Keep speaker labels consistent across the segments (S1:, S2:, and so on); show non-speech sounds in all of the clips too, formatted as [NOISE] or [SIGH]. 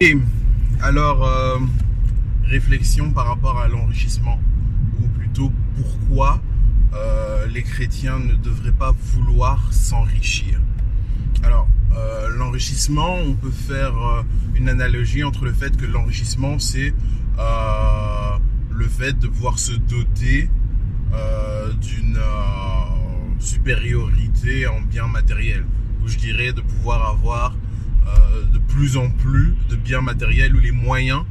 S1: Et alors, euh, réflexion par rapport à l'enrichissement, pourquoi euh, les chrétiens ne devraient pas vouloir s'enrichir. Alors, euh, l'enrichissement, on peut faire une analogie entre le fait que l'enrichissement, c'est le fait de pouvoir se doter d'une supériorité en biens matériels, ou je dirais de pouvoir avoir euh, de plus en plus de biens matériels ou les moyens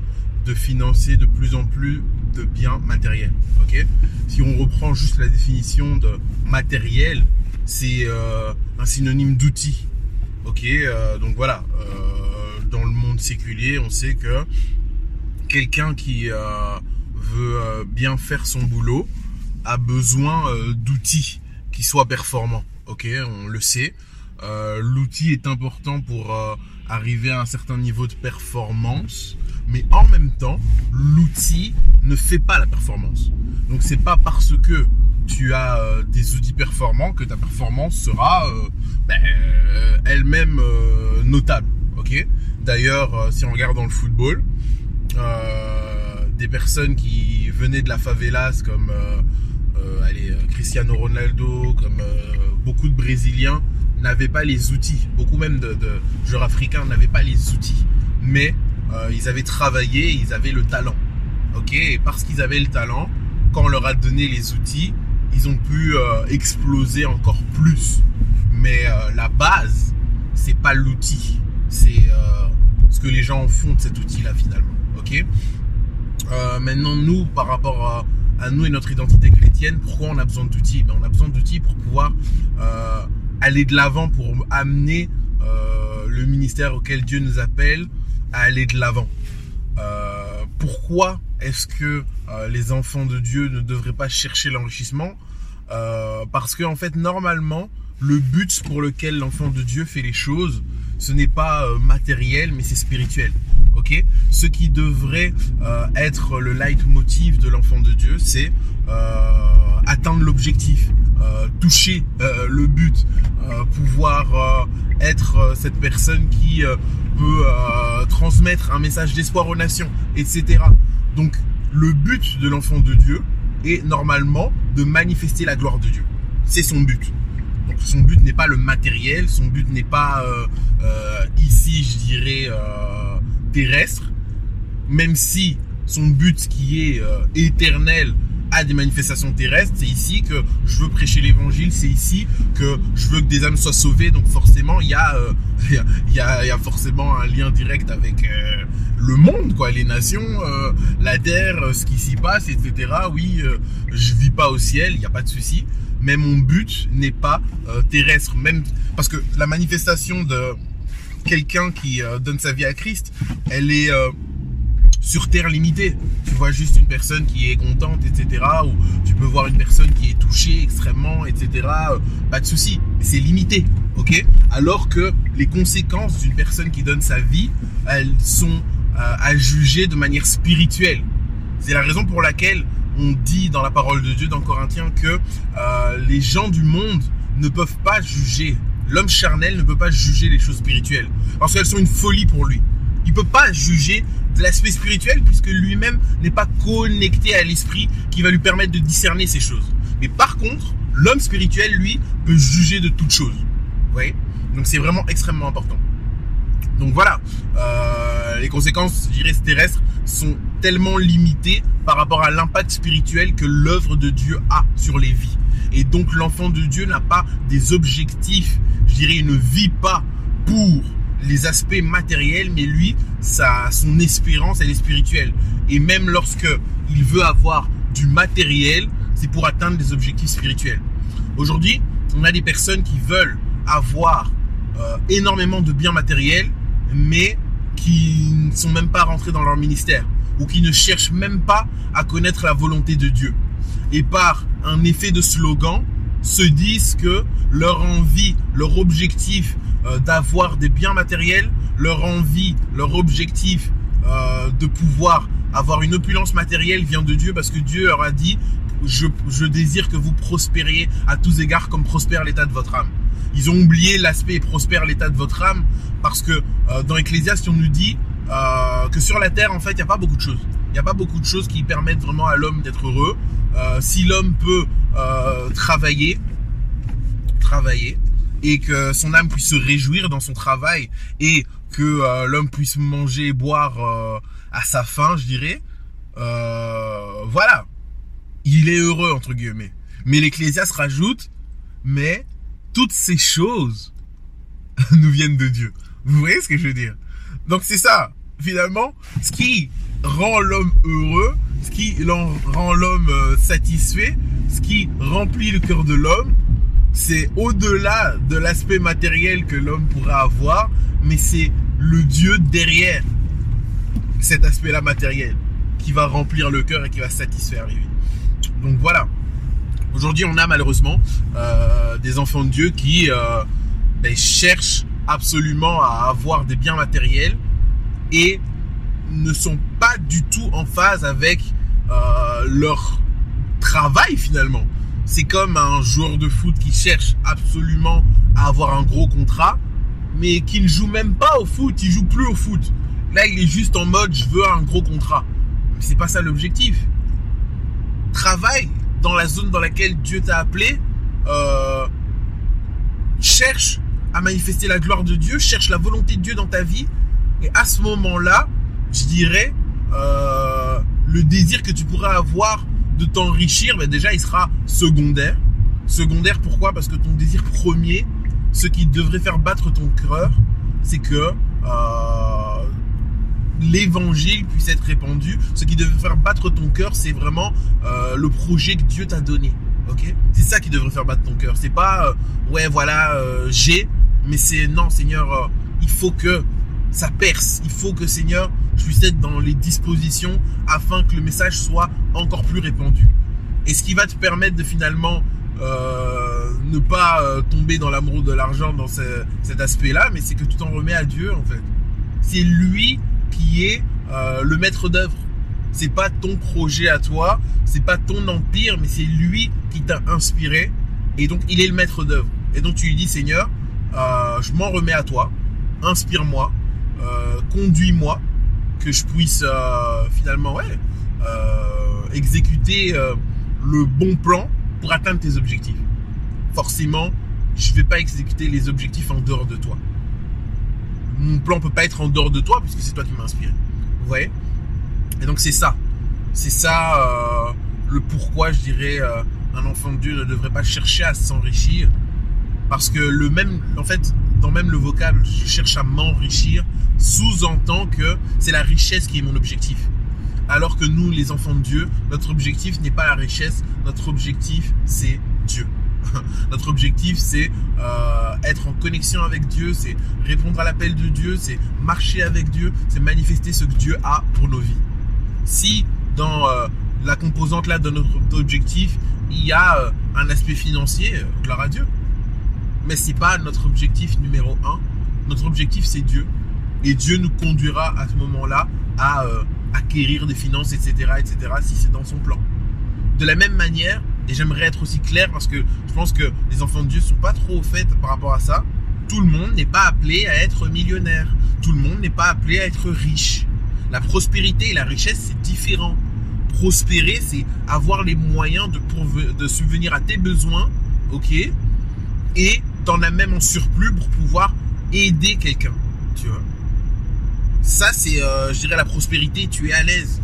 S1: de financer de plus en plus de biens matériels. Ok? Si on reprend juste la définition de matériel, c'est euh, un synonyme d'outil. Ok? Euh, Donc voilà, dans le monde séculier, on sait que quelqu'un qui veut bien faire son boulot a besoin d'outils qui soient performants. Ok? On le sait. Euh, l'outil est important pour euh, arriver à un certain niveau de performance, mais en même temps, l'outil ne fait pas la performance. Donc c'est pas parce que tu as euh, des outils performants que ta performance sera ben, elle-même notable. Ok? D'ailleurs, si on regarde dans le football, des personnes qui venaient de la favelas comme allez, Cristiano Ronaldo, comme beaucoup de Brésiliens n'avaient pas les outils. Beaucoup même de, joueurs africains n'avaient pas les outils. Mais euh, ils avaient travaillé, ils avaient le talent. Ok? Et parce qu'ils avaient le talent, quand on leur a donné les outils, ils ont pu euh, exploser encore plus. Mais euh, la base, c'est pas l'outil. C'est ce que les gens font de cet outil-là finalement. Ok? Maintenant, nous, par rapport à, nous et notre identité chrétienne, pourquoi on a besoin d'outils? Ben, On a besoin d'outils pour pouvoir aller de l'avant pour amener euh, le ministère auquel Dieu nous appelle à aller de l'avant. Euh, pourquoi est-ce que euh, les enfants de Dieu ne devraient pas chercher l'enrichissement? Parce que en fait, normalement, le but pour lequel l'enfant de Dieu fait les choses, ce n'est pas matériel, mais c'est spirituel. Ok? Ce qui devrait être le leitmotiv de l'enfant de Dieu, c'est atteindre l'objectif, euh, toucher euh, le but, euh, pouvoir être cette personne qui peut transmettre un message d'espoir aux nations, etc. Donc le but de l'enfant de Dieu est normalement de manifester la gloire de Dieu. C'est son but. Donc son but n'est pas le matériel, son but n'est pas ici, je dirais, terrestre, même si son but qui est éternel à des manifestations terrestres. C'est ici que je veux prêcher l'évangile. C'est ici que je veux que des âmes soient sauvées. Donc forcément, il y a, euh, forcément un lien direct avec euh, le monde, quoi, les nations, euh, la terre, ce qui s'y passe, etc. Oui, je vis pas au ciel, il n'y a pas de souci. Mais mon but n'est pas terrestre, même parce que la manifestation de quelqu'un qui donne sa vie à Christ, elle est sur terre limitée. Tu vois juste une personne qui est contente, etc. Ou tu peux voir une personne qui est touchée extrêmement, etc. Pas de souci, c'est limité, ok? Alors que les conséquences d'une personne qui donne sa vie, elles sont euh, à juger de manière spirituelle. C'est la raison pour laquelle on dit dans la parole de Dieu dans Corinthiens que euh, les gens du monde ne peuvent pas juger. L'homme charnel ne peut pas juger les choses spirituelles parce qu'elles sont une folie pour lui. Il peut pas juger de l'aspect spirituel puisque lui-même n'est pas connecté à l'esprit qui va lui permettre de discerner ces choses. Mais par contre, l'homme spirituel, lui, peut juger de toutes choses. Vous voyez? Donc c'est vraiment extrêmement important. Donc voilà, euh, les conséquences, je dirais, terrestres sont tellement limitées par rapport à l'impact spirituel que l'œuvre de Dieu a sur les vies. Et donc l'enfant de Dieu n'a pas des objectifs, je dirais, il ne vit pas pour les aspects matériels, mais lui, sa, son espérance, elle est spirituelle. Et même lorsque il veut avoir du matériel, c'est pour atteindre des objectifs spirituels. Aujourd'hui, on a des personnes qui veulent avoir euh, énormément de biens matériels, mais qui ne sont même pas rentrés dans leur ministère ou qui ne cherchent même pas à connaître la volonté de Dieu. et par un effet de slogan, se disent que leur envie, leur objectif euh, d'avoir des biens matériels, leur envie, leur objectif euh, de pouvoir avoir une opulence matérielle vient de Dieu parce que Dieu leur a dit je, je désire que vous prospériez à tous égards comme prospère l'état de votre âme. Ils ont oublié l'aspect prospère l'état de votre âme parce que euh, dans Ecclésiaste on nous dit euh, que sur la terre en fait il n'y a pas beaucoup de choses. Il n'y a pas beaucoup de choses qui permettent vraiment à l'homme d'être heureux. Euh, si l'homme peut travailler, travailler et que son âme puisse se réjouir dans son travail et que l'homme puisse manger et boire à sa faim, je dirais. voilà, il est heureux entre guillemets. Mais l'Ecclésiaste rajoute, mais toutes ces choses [LAUGHS] nous viennent de Dieu. Vous voyez ce que je veux dire? Donc c'est ça, finalement, ce qui rend l'homme heureux, ce qui rend l'homme euh, satisfait, ce qui remplit le cœur de l'homme, c'est au-delà de l'aspect matériel que l'homme pourrait avoir, mais c'est le Dieu derrière cet aspect-là matériel qui va remplir le cœur et qui va satisfaire. Donc voilà. Aujourd'hui, on a malheureusement euh, des enfants de Dieu qui euh, ben, cherchent absolument à avoir des biens matériels et ne sont pas du tout en phase avec euh, leur travail finalement. C'est comme un joueur de foot qui cherche absolument à avoir un gros contrat, mais qui ne joue même pas au foot, il joue plus au foot. Là, il est juste en mode je veux un gros contrat. Mais c'est pas ça l'objectif. Travaille dans la zone dans laquelle Dieu t'a appelé, euh, cherche à manifester la gloire de Dieu, cherche la volonté de Dieu dans ta vie. Et à ce moment-là, je dirais, euh, le désir que tu pourras avoir de t'enrichir, ben déjà, il sera secondaire. Secondaire, pourquoi? Parce que ton désir premier, ce qui devrait faire battre ton cœur, c'est que euh, l'évangile puisse être répandu. Ce qui devrait faire battre ton cœur, c'est vraiment euh, le projet que Dieu t'a donné. Ok? C'est ça qui devrait faire battre ton cœur. C'est pas ouais voilà j'ai, mais c'est non Seigneur, il faut que ça perce. Il faut que Seigneur, je puisse être dans les dispositions afin que le message soit encore plus répandu. Et ce qui va te permettre de finalement ne pas tomber dans l'amour de l'argent dans cet aspect-là, mais c'est que tu t'en remets à Dieu en fait. C'est lui qui est euh, le maître d'œuvre. C'est pas ton projet à toi, c'est pas ton empire, mais c'est lui qui t'a inspiré. Et donc, il est le maître d'œuvre. Et donc, tu lui dis, Seigneur, euh, je m'en remets à toi. Inspire-moi, euh, conduis-moi, que je puisse finalement, ouais, exécuter le bon plan pour atteindre tes objectifs. Forcément, je vais pas exécuter les objectifs en dehors de toi mon plan peut pas être en dehors de toi puisque c'est toi qui m'as inspiré. Vous voyez? Et donc c'est ça. C'est ça euh, le pourquoi je dirais euh, un enfant de Dieu ne devrait pas chercher à s'enrichir. Parce que le même, en fait, même le vocable, je cherche à m'enrichir, sous-entend que c'est la richesse qui est mon objectif. Alors que nous, les enfants de Dieu, notre objectif n'est pas la richesse, notre objectif c'est Dieu. [LAUGHS] Notre objectif, c'est euh, être en connexion avec Dieu, c'est répondre à l'appel de Dieu, c'est marcher avec Dieu, c'est manifester ce que Dieu a pour nos vies. Si dans euh, la composante là de notre objectif, il y a euh, un aspect financier, gloire à Dieu. Mais c'est pas notre objectif numéro un. Notre objectif, c'est Dieu. Et Dieu nous conduira à ce moment-là à acquérir des finances, etc., etc., si c'est dans son plan. De la même manière, et j'aimerais être aussi clair parce que je pense que les enfants de Dieu sont pas trop au fait par rapport à ça. Tout le monde n'est pas appelé à être millionnaire. Tout le monde n'est pas appelé à être riche. La prospérité et la richesse, c'est différent. Prospérer, c'est avoir les moyens de, de subvenir à tes besoins, ok? Et t'en as même en surplus pour pouvoir aider quelqu'un, tu vois Ça, c'est, euh, je dirais, la prospérité. Tu es à l'aise.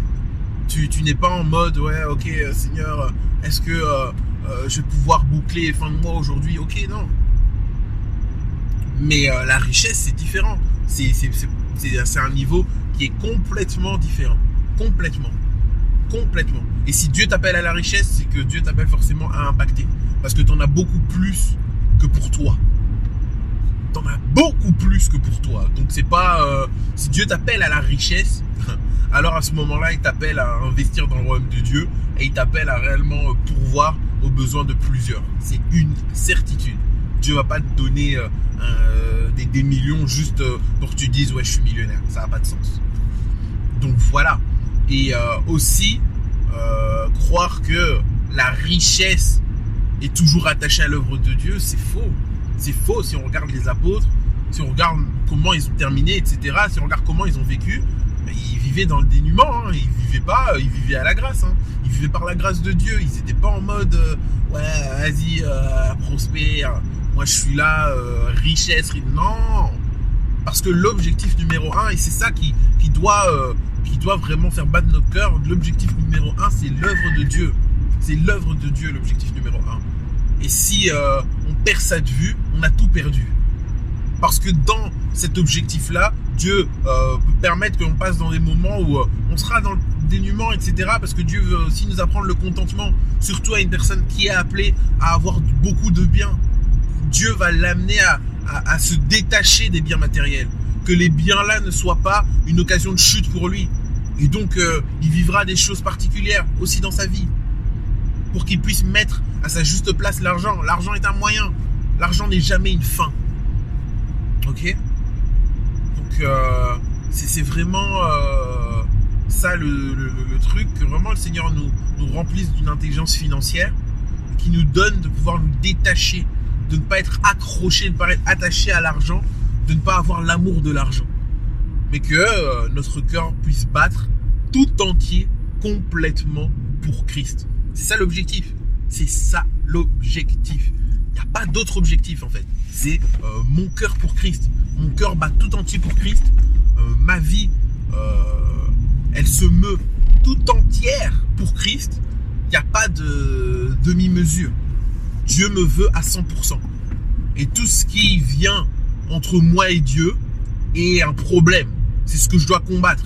S1: Tu, tu n'es pas en mode, ouais, ok, euh, Seigneur, est-ce que euh, euh, je vais pouvoir boucler fin de mois aujourd'hui? Ok, non. Mais euh, la richesse, c'est différent. C'est un niveau qui est complètement différent. Complètement. Complètement. Et si Dieu t'appelle à la richesse, c'est que Dieu t'appelle forcément à impacter. Parce que tu en as beaucoup plus que pour toi. t'en as beaucoup plus que pour toi. Donc c'est pas euh, si Dieu t'appelle à la richesse, [LAUGHS] alors à ce moment-là, il t'appelle à investir dans le royaume de Dieu et il t'appelle à réellement euh, pourvoir aux besoins de plusieurs. C'est une certitude. Dieu va pas te donner euh, des, millions juste pour que tu dises ouais je suis millionnaire. Ça n'a pas de sens. Donc voilà. Et aussi croire que la richesse est toujours attachée à l'œuvre de Dieu, c'est faux. C'est faux si on regarde les apôtres, si on regarde comment ils ont terminé, etc. Si on regarde comment ils ont vécu, ben, ils vivaient dans le dénuement. Hein. Ils vivaient pas, ils vivaient à la grâce. Hein. Ils vivaient par la grâce de Dieu. Ils n'étaient pas en mode euh, ouais, vas-y, euh, prospère. Moi, je suis là, euh, richesse. Non, parce que l'objectif numéro un, et c'est ça qui, qui doit qui doit vraiment faire battre notre cœur. L'objectif numéro un, c'est l'œuvre de Dieu. C'est l'œuvre de Dieu, l'objectif numéro un. Et si euh, on perd cette vue, on a tout perdu. Parce que dans cet objectif-là, Dieu euh, peut permettre qu'on passe dans des moments où euh, on sera dans le dénuement, etc. Parce que Dieu veut aussi nous apprendre le contentement, surtout à une personne qui est appelée à avoir beaucoup de biens. Dieu va l'amener à, se détacher des biens matériels. Que les biens-là ne soient pas une occasion de chute pour lui. Et donc, il vivra des choses particulières aussi dans sa vie pour qu'il puisse mettre à sa juste place l'argent. L'argent est un moyen. L'argent n'est jamais une fin. Ok? Donc euh, c'est vraiment euh, ça le, truc, que vraiment le Seigneur nous, nous remplisse d'une intelligence financière qui nous donne de pouvoir nous détacher, de ne pas être accroché, de ne pas être attaché à l'argent, de ne pas avoir l'amour de l'argent. Mais que euh, notre cœur puisse battre tout entier, complètement pour Christ. C'est ça l'objectif. C'est ça l'objectif. Il n'y a pas d'autre objectif en fait. C'est euh, mon cœur pour Christ. Mon cœur bat tout entier pour Christ. Euh, ma vie, euh, elle se meut tout entière pour Christ. Il n'y a pas de demi-mesure. Dieu me veut à 100%. Et tout ce qui vient entre moi et Dieu est un problème. C'est ce que je dois combattre.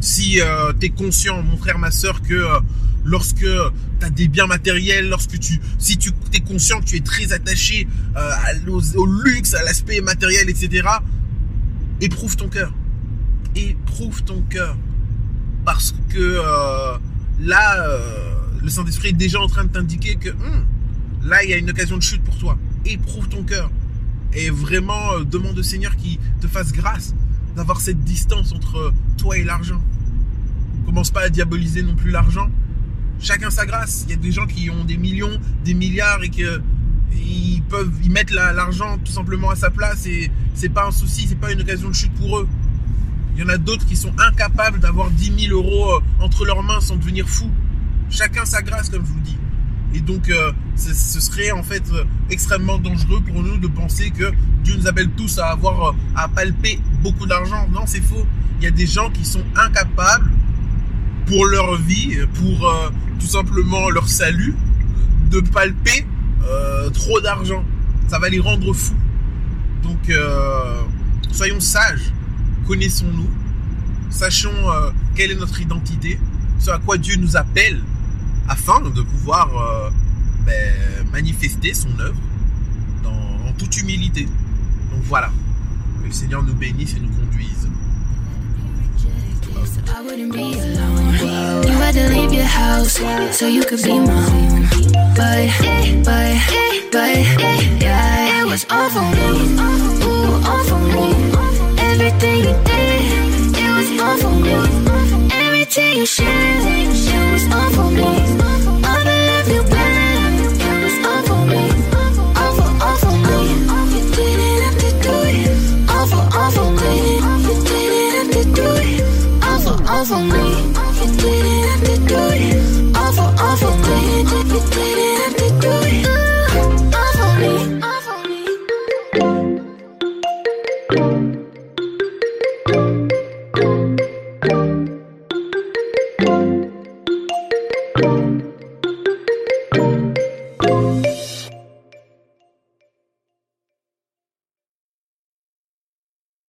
S1: Si tu es conscient, mon frère, ma soeur, que lorsque tu as des biens matériels, lorsque tu, si tu es conscient que tu es très attaché euh, au, luxe, à l'aspect matériel, etc., éprouve ton cœur. Éprouve ton cœur. Parce que euh, là, euh, le Saint-Esprit est déjà en train de t'indiquer que hum, là, il y a une occasion de chute pour toi. Éprouve ton cœur. Et vraiment, demande au Seigneur qu'il te fasse grâce d'avoir cette distance entre toi et l'argent. Commence pas à diaboliser non plus l'argent, chacun sa grâce. Il y a des gens qui ont des millions, des milliards et que ils peuvent y mettre l'argent tout simplement à sa place et c'est pas un souci, c'est pas une occasion de chute pour eux. Il y en a d'autres qui sont incapables d'avoir 10 000 euros euh, entre leurs mains sans devenir fous. Chacun sa grâce, comme je vous dis. Et donc, euh, ce serait en fait euh, extrêmement dangereux pour nous de penser que Dieu nous appelle tous à avoir, à palper beaucoup d'argent. Non, c'est faux. Il y a des gens qui sont incapables pour leur vie, pour euh, tout simplement leur salut, de palper euh, trop d'argent. Ça va les rendre fous. Donc, euh, soyons sages, connaissons-nous, sachons quelle est notre identité, ce à quoi Dieu nous appelle, afin de pouvoir ben, manifester son œuvre dans, en toute humilité. Donc voilà, que le Seigneur nous bénisse et nous conduise. I wouldn't be alone. You had to leave your house so you could be my home. But, but, but, yeah, it was all for me. Ooh, all for me. Everything you did, it was all for me. Everything you shared, it was all for me. For me.